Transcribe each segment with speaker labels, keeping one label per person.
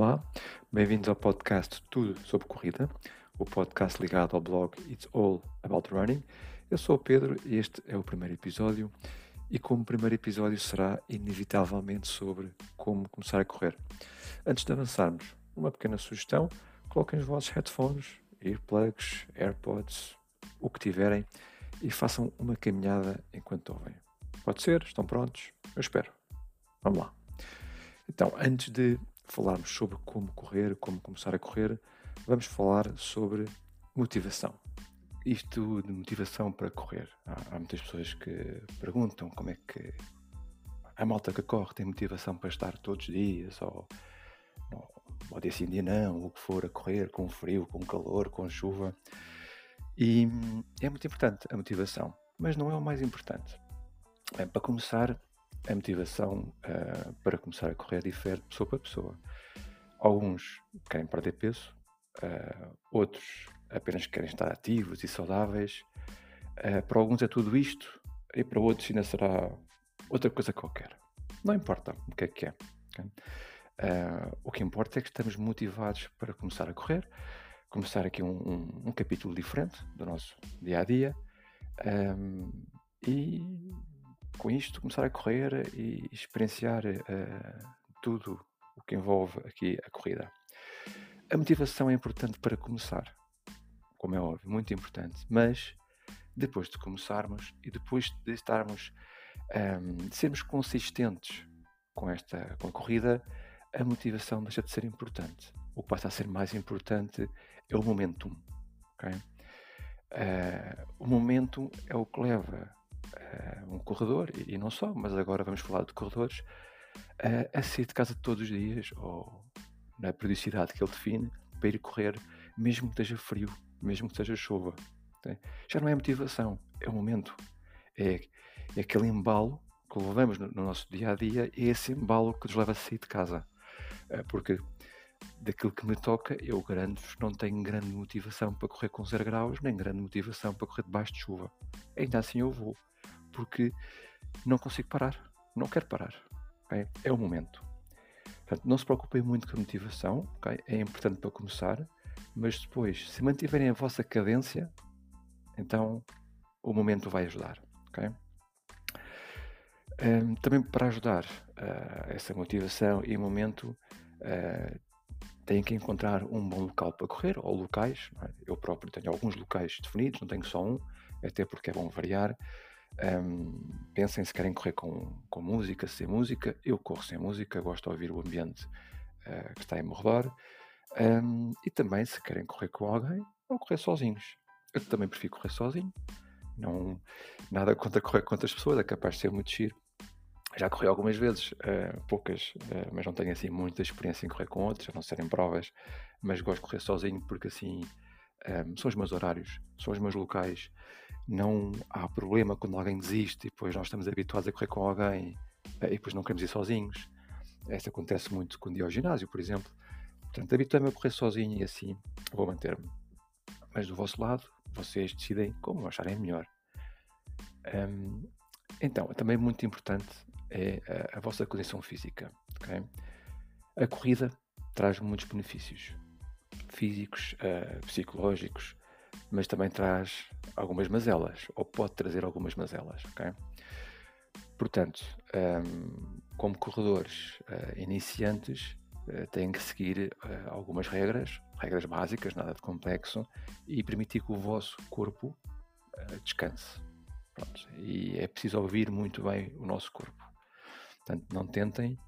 Speaker 1: Olá, bem-vindos ao podcast Tudo sobre Corrida, o podcast ligado ao blog It's All About Running. Eu sou o Pedro e este é o primeiro episódio. E como primeiro episódio será inevitavelmente sobre como começar a correr. Antes de avançarmos, uma pequena sugestão: coloquem os vossos headphones, earplugs, AirPods, o que tiverem e façam uma caminhada enquanto ouvem. Pode ser? Estão prontos? Eu espero. Vamos lá. Então, antes de falarmos sobre como correr, como começar a correr, vamos falar sobre motivação. Isto de motivação para correr. Há, há muitas pessoas que perguntam como é que a malta que corre tem motivação para estar todos os dias, ou, ou, ou dia sim, dia não, o que for, a correr com frio, com calor, com chuva. E é muito importante a motivação, mas não é o mais importante. Bem, para começar, a motivação uh, para começar a correr difere de pessoa para pessoa. Alguns querem perder peso, uh, outros apenas querem estar ativos e saudáveis. Uh, para alguns é tudo isto e para outros ainda será outra coisa qualquer. Não importa o que é que é. Okay? o que importa é que estamos motivados para começar a correr, começar aqui um, um, um capítulo diferente do nosso dia a dia. Um, e com isto começar a correr e experienciar uh, tudo o que envolve aqui a corrida. A motivação é importante para começar, como é óbvio, muito importante, mas depois de começarmos e depois de estarmos, um, ehm, de sermos consistentes com esta com a corrida, a motivação deixa de ser importante. O que passa a ser mais importante é o momentum. Okay? Uh, o momento é o que leva uh, um corredor, e, e, não só, mas agora vamos falar de corredores, uh, a sair de casa todos os dias, ou na periodicidade que ele define, para ir correr, mesmo que esteja frio, mesmo que esteja chuva. Okay? Já não é motivação, é o momento. É, é aquele embalo que levamos no, no, nosso dia a dia, é esse embalo que nos leva a sair de casa. Uh, porque daquilo que me toca, eu garanto-vos, não tenho grande motivação para correr com 0 graus, nem grande motivação para correr debaixo de chuva. Ainda assim eu vou porque não consigo parar, não quero parar. Okay? É o momento. Portanto, não se preocupem muito com a motivação, okay? é importante para começar, mas depois, se mantiverem a vossa cadência, então o momento vai ajudar. Okay? Um, também para ajudar uh, essa motivação e momento, uh, têm que encontrar um bom local para correr, ou locais. É? Eu próprio tenho alguns locais definidos, não tenho só um, até porque é bom variar. Um, pensem se querem correr com, com música, sem música. Eu corro sem música, gosto de ouvir o ambiente uh, que está em meu redor. Um, e também se querem correr com alguém ou correr sozinhos. Eu também prefiro correr sozinho. Não, nada contra correr com outras pessoas, é capaz de ser muito giro. Já corri algumas vezes, uh, poucas, uh, mas não tenho assim muita experiência em correr com outros, a não serem provas. Mas gosto de correr sozinho porque assim um, são os meus horários, são os meus locais não há problema quando alguém desiste e depois nós estamos habituados a correr com alguém eh, e depois não queremos ir sozinhos. Isso acontece muito quando ia ao ginásio, por exemplo. Portanto, habituei-me a correr sozinho e assim vou manter-me. Mas do vosso lado, vocês decidem como acharem melhor. Um, então, também muito importante é a, a vossa condição física. Okay? A corrida traz muitos benefícios físicos, uh, psicológicos, mas também traz algumas mazelas, ou pode trazer algumas mazelas, ok? Portanto, um, como corredores uh, iniciantes, uh, têm que seguir uh, algumas regras, regras básicas, nada de complexo, e permitir que o vosso corpo descanse. Pronto. E é preciso ouvir muito bem o nosso corpo. Portanto, não tentem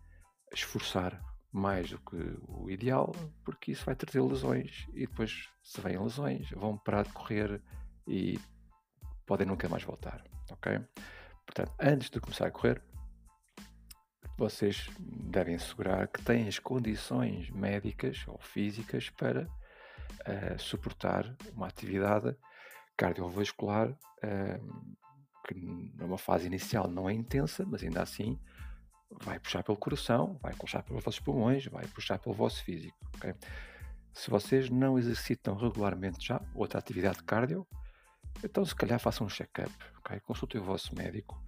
Speaker 1: esforçar mais do que o ideal, porque isso vai trazer lesões e depois, se vêm lesões, vão parar de correr e podem nunca mais voltar, ok? Portanto, antes de começar a correr, vocês devem assegurar que têm as condições médicas ou físicas para uh, suportar uma atividade cardiovascular uh, que numa fase inicial não é intensa, mas ainda assim vai puxar pelo coração, vai puxar pelos vossos pulmões, vai puxar pelo vosso físico. Okay? Se vocês não exercitam regularmente já outra atividade cardio, então se calhar façam um check-up, okay? consultem o vosso médico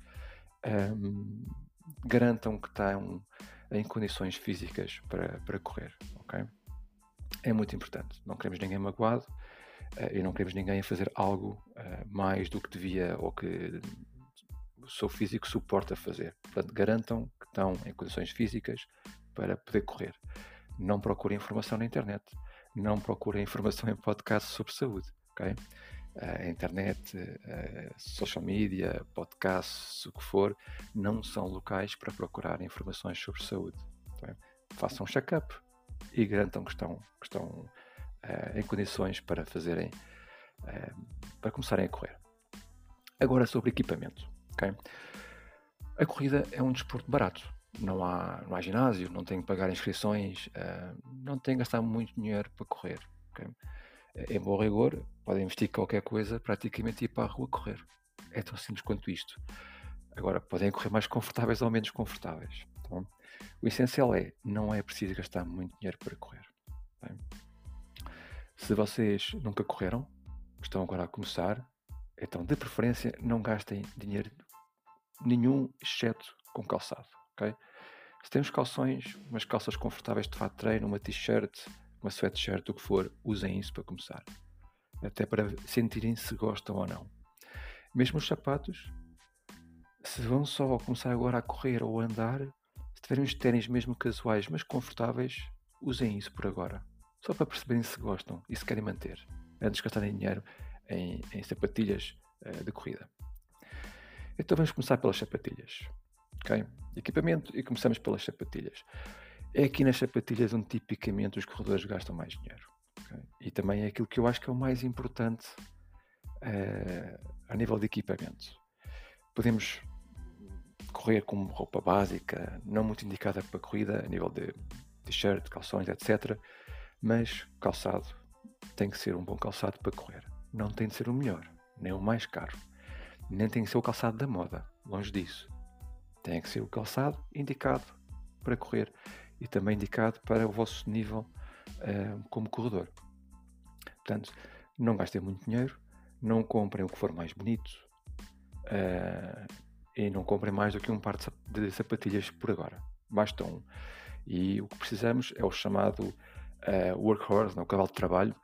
Speaker 1: um, garantam que estão em condições físicas para, para correr, ok? É muito importante. Não queremos ninguém magoado uh, e não queremos ninguém a fazer algo uh, mais do que devia ou que o seu físico suporta fazer. Portanto, garantam estão em condições físicas para poder correr. Não procurem informação na internet. Não procurem informação em podcasts sobre saúde, ok? a internet, a social media, podcasts, o que for, não são locais para procurar informações sobre saúde. Tá Façam um check-up e garantam que estão, que estão uh, em condições para fazerem, uh, para começarem a correr. Agora sobre equipamento. Okay? A corrida é um desporto barato. Não há, não há ginásio, não tem que pagar inscrições, uh, não tem que gastar muito dinheiro para correr. Okay? em bom rigor, podem investir qualquer coisa, praticamente ir para a rua correr. É tão simples quanto isto. Agora, podem correr mais confortáveis ou menos confortáveis. Então, o essencial é, não é preciso gastar muito dinheiro para correr. Bem? Se vocês nunca correram, estão agora a começar, então, de preferência, não gastem dinheiro nenhum, exceto com calçado. Okay? Se temos calções, umas calças confortáveis de fato de treino, uma t-shirt, uma sweatshirt, o que for, usem isso para começar. Até para sentirem se gostam ou não. Mesmo os sapatos, se vão só começar agora a correr ou a andar, se tiverem uns ténis mesmo casuais, mas confortáveis, usem isso por agora. Só para perceberem se gostam e se querem manter, antes de gastarem dinheiro em, em sapatilhas uh, de corrida. Então vamos começar pelas sapatilhas. Okay? Equipamento e começamos pelas sapatilhas. É aqui nas sapatilhas onde tipicamente os corredores gastam mais dinheiro. Okay? E também é aquilo que eu acho que é o mais importante uh, a nível de equipamento. Podemos correr com roupa básica, não muito indicada para corrida, a nível de t-shirt, calções, etc. Mas calçado tem que ser um bom calçado para correr. Não tem de ser o melhor, nem o mais caro. Nem tem que ser o calçado da moda, longe disso. Tem que ser o calçado indicado para correr e também indicado para o vosso nível uh, como corredor. Portanto, não gastem muito dinheiro, não comprem o que for mais bonito uh, e não comprem mais do que um par de sapatilhas por agora. Basta um. E o que precisamos é o chamado uh, workhorse, não, o cavalo de trabalho,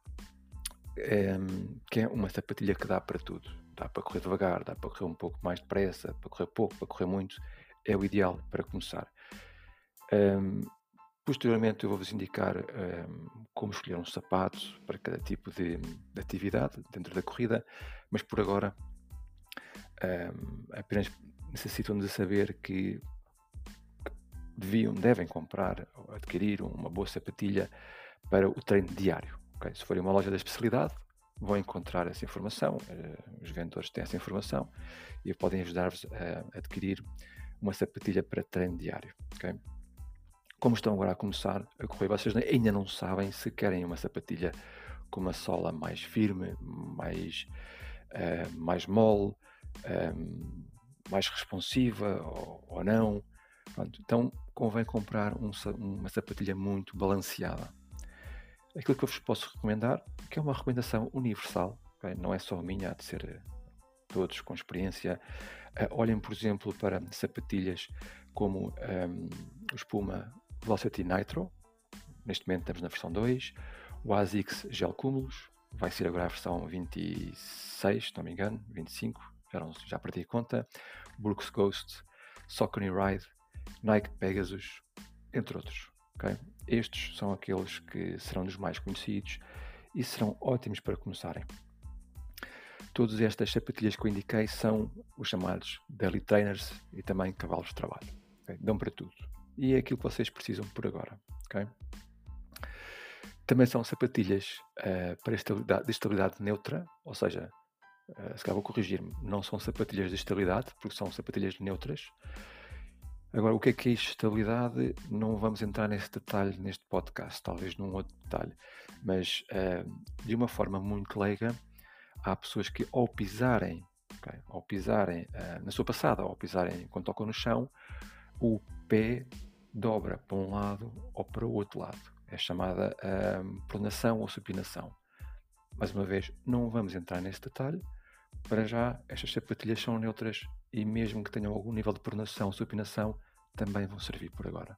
Speaker 1: um, que é uma sapatilha que dá para tudo. Dá para correr devagar, dá para correr um pouco mais depressa, para correr pouco, para correr muito. É o ideal para começar. Um, Posteriormente eu vou-vos indicar um, como escolher um sapato para cada tipo de, de, atividade dentro da corrida, mas por agora um, apenas necessitam de saber que deviam, devem comprar ou adquirir uma boa sapatilha para o treino diário. Okay? Se forem uma loja da especialidade, vão encontrar essa informação, uh, os vendedores têm essa informação e podem ajudar-vos a adquirir uma sapatilha para treino diário. Okay? como estão agora a começar a correr, vocês ainda não sabem se querem uma sapatilha com uma sola mais firme, mais, uh, mais mole, um, ehm, mais responsiva ou, ou não. Pronto, então convém comprar um, uma sapatilha muito balanceada. Aquilo que eu vos posso recomendar, que é uma recomendação universal, okay? não é só minha, há de ser eh, todos com experiência. Uh, olhem, por exemplo, para sapatilhas como um, ehm, o Espuma Velocity Nitro, neste momento estamos na versão 2, o ASICS Gel Cumulus, vai ser agora a versão 26, se não me engano, 25, já, não, já perdi a conta, Brooks Ghost, Saucony Ride, Nike Pegasus, entre outros. Okay? Estes são aqueles que serão dos mais conhecidos e serão ótimos para começarem. Todas estas sapatilhas que eu indiquei são os chamados Daily Trainers e também cavalos de trabalho. Okay? Dão para tudo e é aquilo que vocês precisam por agora. Okay? Também são sapatilhas uh, para estabilidade, de estabilidade neutra, ou seja, uh, se calhar vou corrigir-me, não são sapatilhas de estabilidade, porque são sapatilhas neutras. Agora, o que é que é estabilidade? Não vamos entrar nesse detalhe neste podcast, talvez num outro detalhe, mas uh, de uma forma muito leiga, há pessoas que ao pisarem, okay, ao pisarem na sua passada, ao pisarem quando tocam no chão, o pé dobra para um lado ou para o outro lado. É chamada um, pronação ou supinação. Mais uma vez, não vamos entrar nesse detalhe. Para já, estas sapatilhas são neutras e mesmo que tenham algum nível de pronação ou supinação, também vão servir por agora.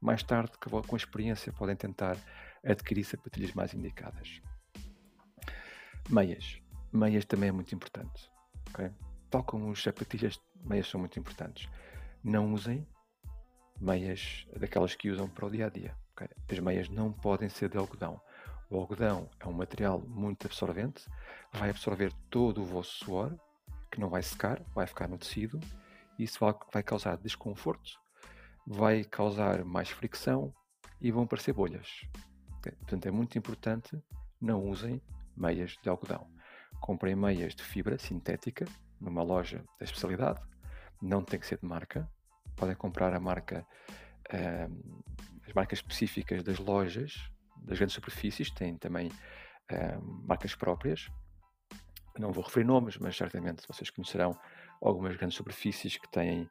Speaker 1: Mais tarde, com a experiência, podem tentar adquirir sapatilhas mais indicadas. Meias. Meias também é muito importante. Okay? Tal como os sapatilhas, meias são muito importantes. Não usem meias daquelas que usam para o dia a dia. Okay? As meias não podem ser de algodão. O algodão é um material muito absorvente, vai absorver todo o vosso suor, que não vai secar, vai ficar no tecido, isso vai causar desconforto, vai causar mais fricção e vão aparecer bolhas. Portanto, é muito importante não usem meias de algodão. Comprem meias de fibra sintética numa loja da especialidade, não tem que ser de marca, podem comprar a marca, uh, as marcas específicas das lojas, das grandes superfícies, têm também uh, marcas próprias. Não vou referir nomes, mas certamente vocês conhecerão algumas grandes superfícies que têm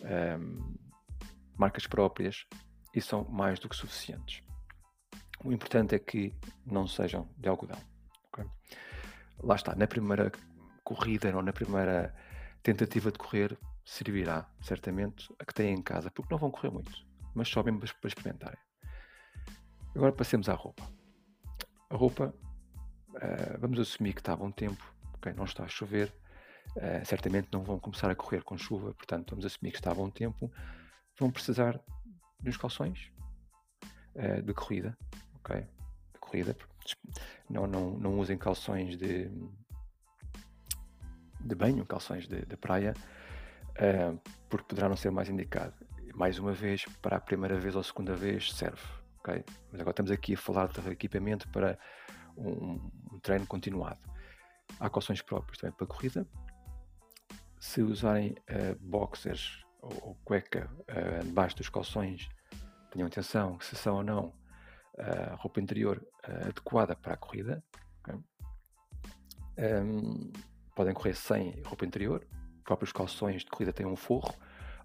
Speaker 1: uh, marcas próprias e são mais do que suficientes. O importante é que não sejam de algodão. Okay? Lá está, na primeira corrida ou na primeira tentativa de correr, servirá certamente a que têm em casa, porque não vão correr muito, mas só mesmo para experimentarem. Agora passemos à roupa. A roupa, uh, vamos assumir que está a bom tempo, okay, não está a chover, uh, certamente não vão começar a correr com chuva, portanto vamos assumir que está a bom tempo, vão precisar de uns calções uh, de corrida, ok? De corrida, não, não, não usem calções de, de banho, calções de, de praia, porque poderá não ser mais indicado. Mais uma vez, para a primeira vez ou segunda vez, serve. Mas agora estamos aqui a falar de equipamento para um, um treino continuado. Há calções próprios também para corrida. Se usarem uh, boxers ou, ou cueca uh, debaixo dos calções, tenham atenção se são ou não uh, roupa interior uh, adequada para a corrida. Okay? Um, podem correr sem roupa interior, próprios calções de corrida têm um forro,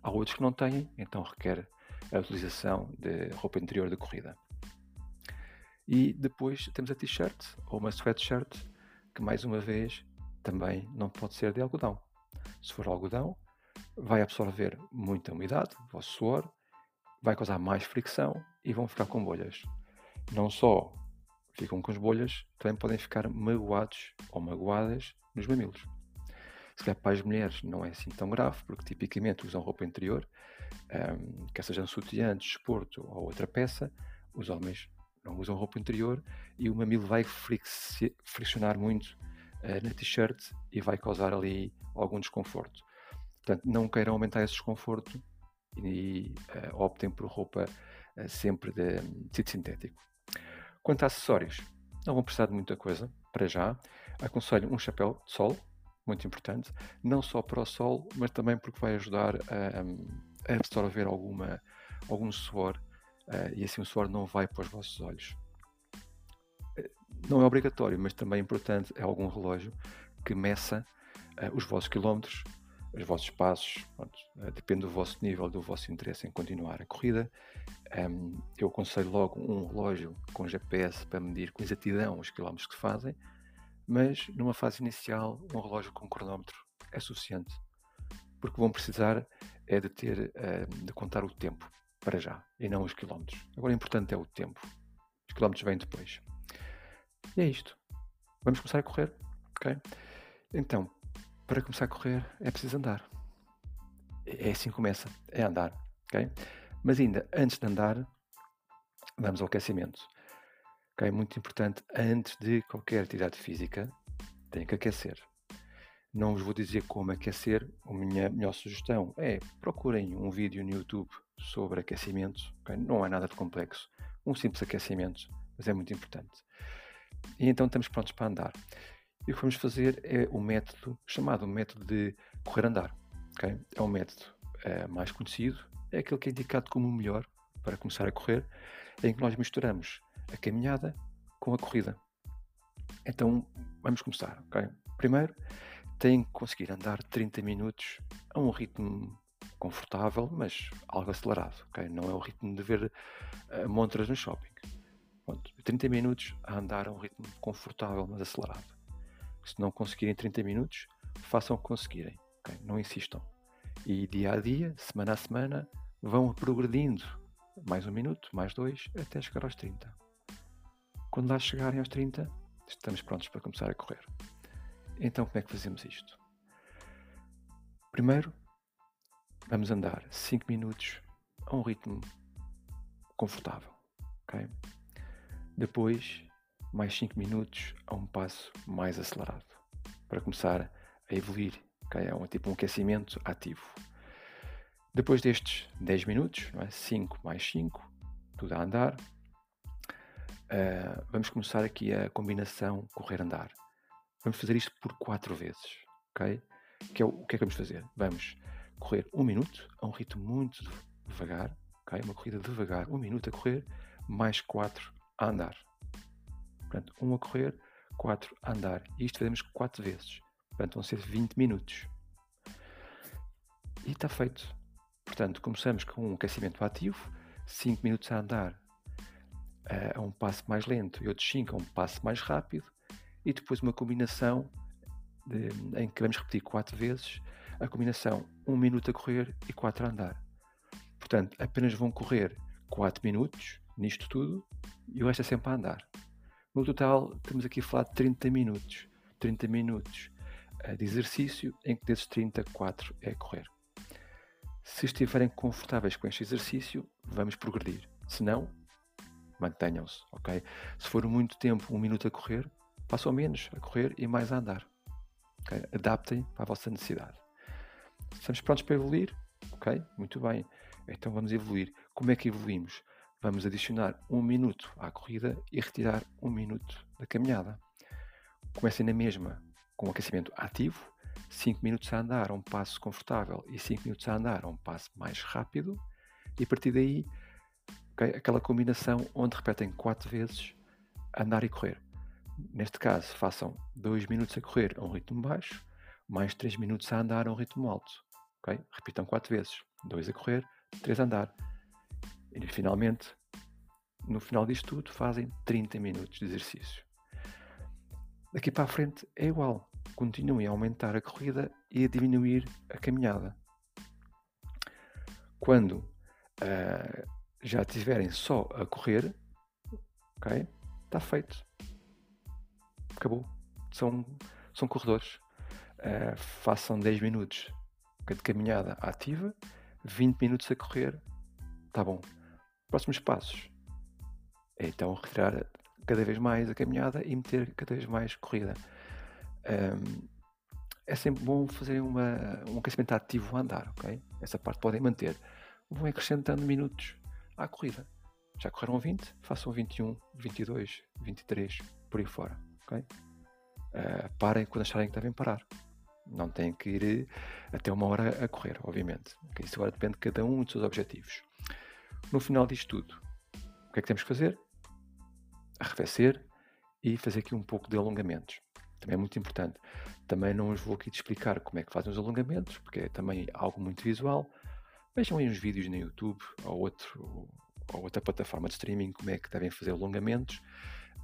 Speaker 1: há outros que não têm, então requer a utilização de roupa interior de corrida. E depois temos a t-shirt ou uma sweatshirt, que mais uma vez também não pode ser de algodão. Se for algodão, vai absorver muita umidade, o vosso suor, vai causar mais fricção e vão ficar com bolhas. Não só ficam com as bolhas, também podem ficar magoados ou magoadas nos mamilos. Se calhar para as mulheres não é assim tão grave, porque tipicamente usam roupa interior, um, quer seja um sutiã de desporto ou outra peça, os homens não usam roupa interior e o mamilo vai friccionar muito uh, na t-shirt e vai causar ali algum desconforto. Portanto, não queiram aumentar esse desconforto e uh, optem por roupa uh, sempre de, tecido sintético. Quanto a acessórios, não vão precisar de muita coisa para já. Aconselho um chapéu de sol, muito importante, não só para o sol, mas também porque vai ajudar a, a absorver alguma, algum suor uh, e assim o suor não vai para os vossos olhos. Não é obrigatório, mas também é importante é algum relógio que meça uh, os vossos quilómetros, os vossos passos, pronto, uh, depende do vosso nível, do vosso interesse em continuar a corrida. Um, eu aconselho logo um relógio com GPS para medir com exatidão os quilómetros que se fazem mas numa fase inicial um relógio com cronómetro é suficiente, porque vão precisar é de ter uh, de contar o tempo para já e não os quilómetros. Agora o importante é o tempo. Os quilómetros vêm depois. E é isto. Vamos começar a correr, ok? Então, para começar a correr é preciso andar. É assim que começa, é andar, ok? Mas ainda antes de andar, vamos ao aquecimento. Okay? Muito importante, antes de qualquer atividade física, tem que aquecer. Não vos vou dizer como aquecer, a minha melhor sugestão é procurem um vídeo no YouTube sobre aquecimento, okay? não é nada de complexo, um simples aquecimento, mas é muito importante. E então estamos prontos para andar. E o que vamos fazer é o método chamado método de correr-andar. Okay? É um método é, mais conhecido, é aquele que é indicado como o melhor para começar a correr, em que nós misturamos a caminhada com a corrida. Então vamos começar, ok? Primeiro, tem que conseguir andar 30 minutos a um ritmo confortável, mas algo acelerado, ok? Não é o ritmo de ver uh, montras no shopping. Pronto, 30 minutos a andar a um ritmo confortável, mas acelerado. Se não conseguirem 30 minutos, façam o que conseguirem, ok? Não insistam. E dia a dia, semana a semana, vão progredindo mais um minuto, mais dois, até chegar aos 30. Quando lá chegarem aos 30, estamos prontos para começar a correr. Então, como é que fazemos isto? Primeiro, vamos andar 5 minutos a um ritmo confortável. Okay? Depois, mais 5 minutos a um passo mais acelerado, para começar a evoluir. Okay? É um, tipo um aquecimento ativo. Depois destes 10 minutos, não é? 5 mais 5, tudo a andar, uh, vamos começar aqui a combinação correr-andar. Vamos fazer isto por 4 vezes. Okay? Que é o, o que é que vamos fazer? Vamos correr 1 um minuto a um ritmo muito devagar, okay? uma corrida devagar, 1 um minuto a correr, mais 4 a andar. Portanto, 1 um a correr, 4 a andar. E isto fazemos 4 vezes. Portanto, vão ser 20 minutos. E está feito. Portanto, começamos com um aquecimento ativo, 5 minutos a andar uh, a um passo mais lento e outros 5 a um passo mais rápido, e depois uma combinação de, em que vamos repetir 4 vezes a combinação 1 um minuto a correr e 4 a andar. Portanto, apenas vão correr 4 minutos nisto tudo e o resto é sempre a andar. No total, estamos aqui a falar de 30 minutos. 30 minutos uh, de exercício, em que desses 30, 4 é correr. Se estiverem confortáveis com este exercício, vamos progredir. Se não, mantenham-se, ok? Se for muito tempo, um minuto a correr, passam menos a correr e mais a andar. Okay? Adaptem para a vossa necessidade. Estamos prontos para evoluir? Ok? Muito bem. Então vamos evoluir. Como é que evoluímos? Vamos adicionar um minuto à corrida e retirar um minuto da caminhada. Comecem na mesma com o aquecimento ativo, 5 minutos a andar a um passo confortável e 5 minutos a andar a um passo mais rápido, e a partir daí, okay, aquela combinação onde repetem 4 vezes andar e correr. Neste caso, façam 2 minutos a correr a um ritmo baixo, mais 3 minutos a andar a um ritmo alto. Okay? Repitam 4 vezes: 2 a correr, 3 a andar. E finalmente, no final disto tudo, fazem 30 minutos de exercício. Daqui para a frente é igual. Continuem a aumentar a corrida e a diminuir a caminhada. Quando uh, já estiverem só a correr, ok? Está feito. Acabou. São, são corredores. Uh, façam 10 minutos de caminhada ativa, 20 minutos a correr. Está bom. Próximos passos. É então retirar cada vez mais a caminhada e meter cada vez mais corrida. Um, é sempre bom fazer uma, um aquecimento ativo a andar, ok? Essa parte podem manter. Vão acrescentando minutos à corrida. Já correram 20? Façam 21, 22, 23, por aí fora, Uh, parem quando acharem que devem parar. Não têm que ir até uma hora a correr, obviamente. Okay? Isso agora depende de cada um dos seus objetivos. No final disto tudo, o que é que temos que fazer? Arrefecer e fazer aqui um pouco de alongamentos. Também é muito importante. Também não os vou aqui te explicar como é que fazem os alongamentos, porque é também algo muito visual. Vejam aí uns vídeos no YouTube ou, outro, ou outra plataforma de streaming como é que devem fazer alongamentos.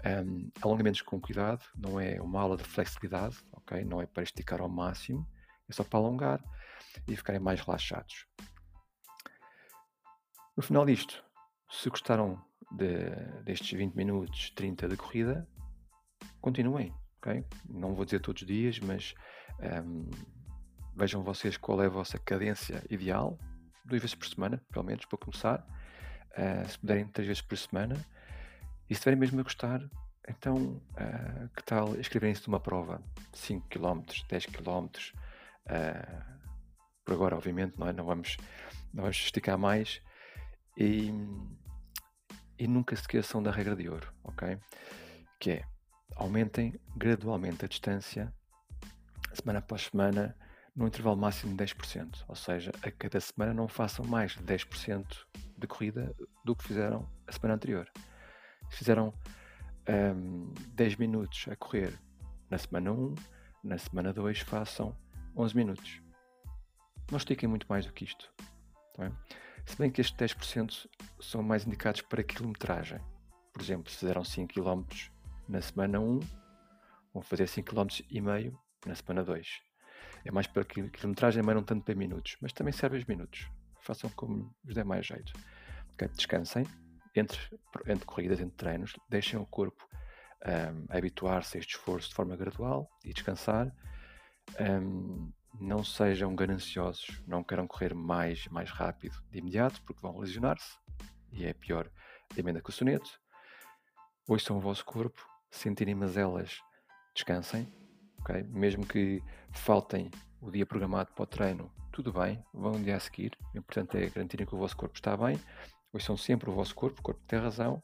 Speaker 1: Um, alongamentos com cuidado, não é uma aula de flexibilidade, ok? Não é para esticar ao máximo, é só para alongar e ficarem mais relaxados. No final disto, se gostaram de, destes 20 minutos, 30 de corrida, continuem, ok? Não vou dizer todos os dias, mas um, vejam vocês qual é a vossa cadência ideal, duas vezes por semana, pelo menos, para começar. Uh, se puderem, três vezes por semana e se estiverem mesmo a gostar, então uh, que tal escreverem-se numa prova? 5 km, 10 km. Uh, por agora, obviamente, não, é? não, vamos, não vamos esticar mais. E, e nunca se esqueçam da regra de ouro, ok? Que é aumentem gradualmente a distância, semana após semana, no intervalo máximo de 10%. Ou seja, a cada semana não façam mais de 10% de corrida do que fizeram a semana anterior fizeram um, 10 minutos a correr na semana 1, na semana 2 façam 11 minutos. Não estiquem muito mais do que isto. Tá se bem que estes 10% são mais indicados para quilometragem. Por exemplo, se fizeram 5 km na semana 1, vão fazer 5 km e meio na semana 2. É mais para quilometragem, mas não tanto para minutos. Mas também serve os minutos. façam como vos der mais jeito. Descansem entre, entre corridas, entre treinos, deixem o corpo um, habituar-se a este esforço de forma gradual e descansar. Um, não sejam gananciosos, não queiram correr mais, mais rápido de imediato, porque vão lesionar-se, e é pior a emenda que o soneto. Ouçam o vosso corpo, sentirem mazelas, descansem, okay? mesmo que faltem o dia programado para o treino, tudo bem, vão um dia a seguir, o importante é garantirem que o vosso corpo está bem, ouçam sempre o vosso corpo, o corpo tem razão,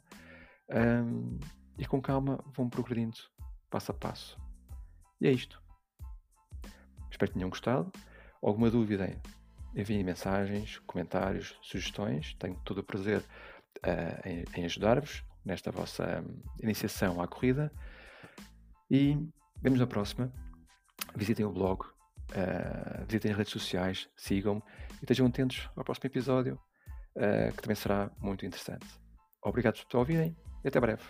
Speaker 1: um, e com calma vão progredindo passo a passo. E é isto. Espero que tenham gostado. Alguma dúvida? Enviem mensagens, comentários, sugestões. Tenho todo o prazer uh, em, em ajudar-vos nesta vossa um, iniciação à corrida. E vemos na próxima. Visitem o blog, uh, visitem as redes sociais, sigam-me e estejam atentos ao próximo episódio, que também será muito interessante. Obrigado por ouvirem e até breve.